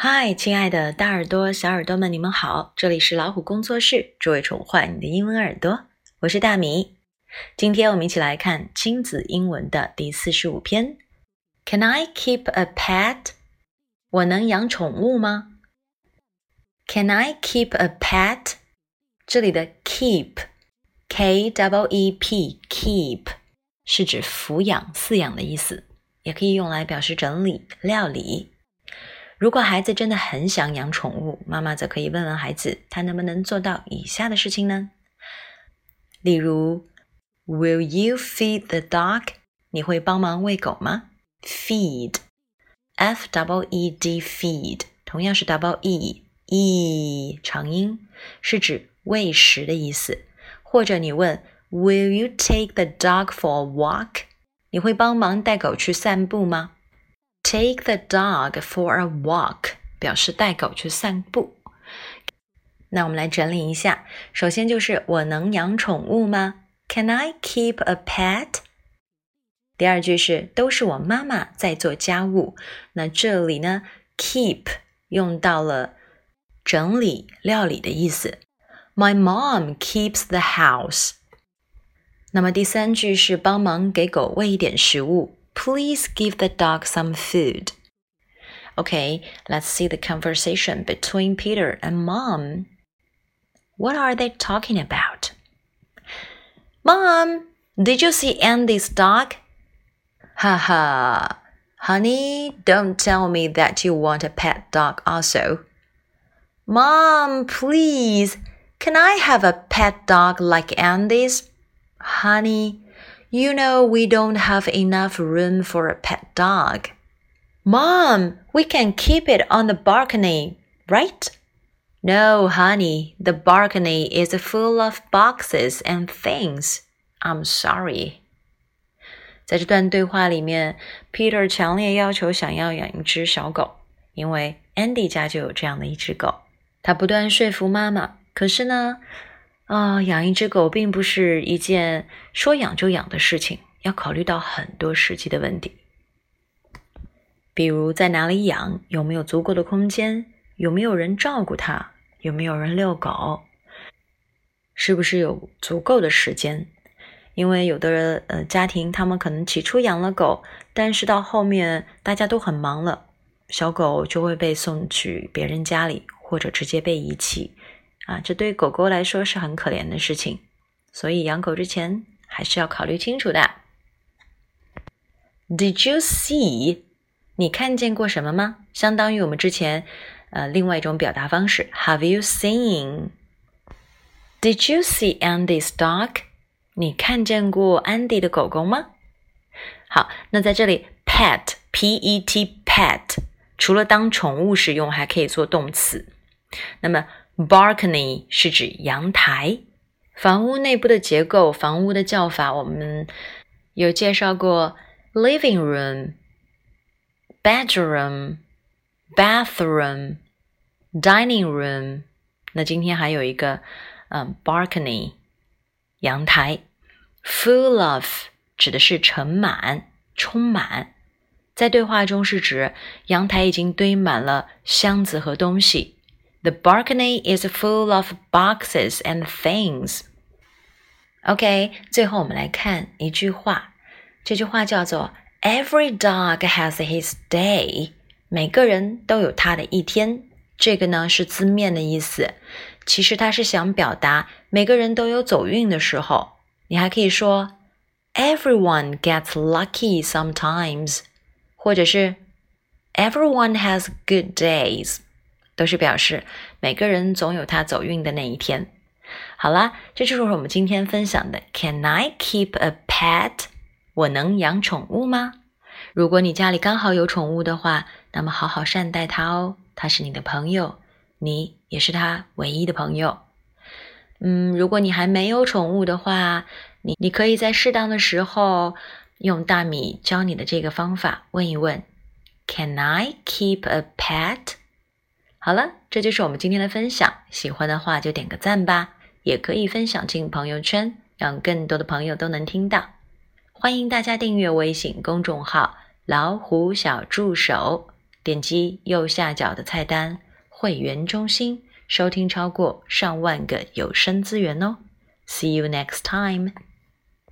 嗨，亲爱的大耳朵、小耳朵们，你们好！这里是老虎工作室，只为宠坏你的英文耳朵。我是大米。今天我们一起来看亲子英文的第四十五篇。Can I keep a pet？我能养宠物吗？Can I keep a pet？这里的 keep，k w e p，keep 是指抚养、饲养的意思，也可以用来表示整理、料理。如果孩子真的很想养宠物，妈妈则可以问问孩子，他能不能做到以下的事情呢？例如，Will you feed the dog？你会帮忙喂狗吗？Feed，f w e d，feed，同样是 double e e 长音，是指喂食的意思。或者你问，Will you take the dog for a walk？你会帮忙带狗去散步吗？Take the dog for a walk，表示带狗去散步。那我们来整理一下，首先就是我能养宠物吗？Can I keep a pet？第二句是都是我妈妈在做家务。那这里呢，keep 用到了整理、料理的意思。My mom keeps the house。那么第三句是帮忙给狗喂一点食物。Please give the dog some food. Okay, let's see the conversation between Peter and Mom. What are they talking about? Mom, did you see Andy's dog? Haha. Honey, don't tell me that you want a pet dog also. Mom, please, can I have a pet dog like Andy's? Honey, you know we don't have enough room for a pet dog. Mom, we can keep it on the balcony, right? No, honey, the balcony is full of boxes and things. I'm sorry. 在这段对话里面，Peter 强烈要求想要养一只小狗，因为 Andy 家就有这样的一只狗。他不断说服妈妈，可是呢， 啊，养一只狗并不是一件说养就养的事情，要考虑到很多实际的问题，比如在哪里养，有没有足够的空间，有没有人照顾它，有没有人遛狗，是不是有足够的时间？因为有的人呃家庭，他们可能起初养了狗，但是到后面大家都很忙了，小狗就会被送去别人家里，或者直接被遗弃。啊，这对狗狗来说是很可怜的事情，所以养狗之前还是要考虑清楚的。Did you see？你看见过什么吗？相当于我们之前呃另外一种表达方式，Have you seen？Did you see Andy's dog？你看见过安迪的狗狗吗？好，那在这里，pet，p-e-t，pet，除了当宠物使用，还可以做动词。那么 Balcony 是指阳台，房屋内部的结构、房屋的叫法，我们有介绍过：living room、bedroom、bathroom、dining room。那今天还有一个，嗯，balcony，阳台。Full of 指的是盛满、充满，在对话中是指阳台已经堆满了箱子和东西。The balcony is full of boxes and things. OK，最后我们来看一句话，这句话叫做 "Every dog has his day." 每个人都有他的一天。这个呢是字面的意思，其实它是想表达每个人都有走运的时候。你还可以说 "Everyone gets lucky sometimes"，或者是 "Everyone has good days." 都是表示每个人总有他走运的那一天。好啦，这就是我们今天分享的。Can I keep a pet？我能养宠物吗？如果你家里刚好有宠物的话，那么好好善待它哦。它是你的朋友，你也是它唯一的朋友。嗯，如果你还没有宠物的话，你你可以在适当的时候用大米教你的这个方法问一问：Can I keep a pet？好了，这就是我们今天的分享。喜欢的话就点个赞吧，也可以分享进朋友圈，让更多的朋友都能听到。欢迎大家订阅微信公众号“老虎小助手”。点击右下角的菜单“会员中心”，收听超过上万个有声资源哦。See you next time.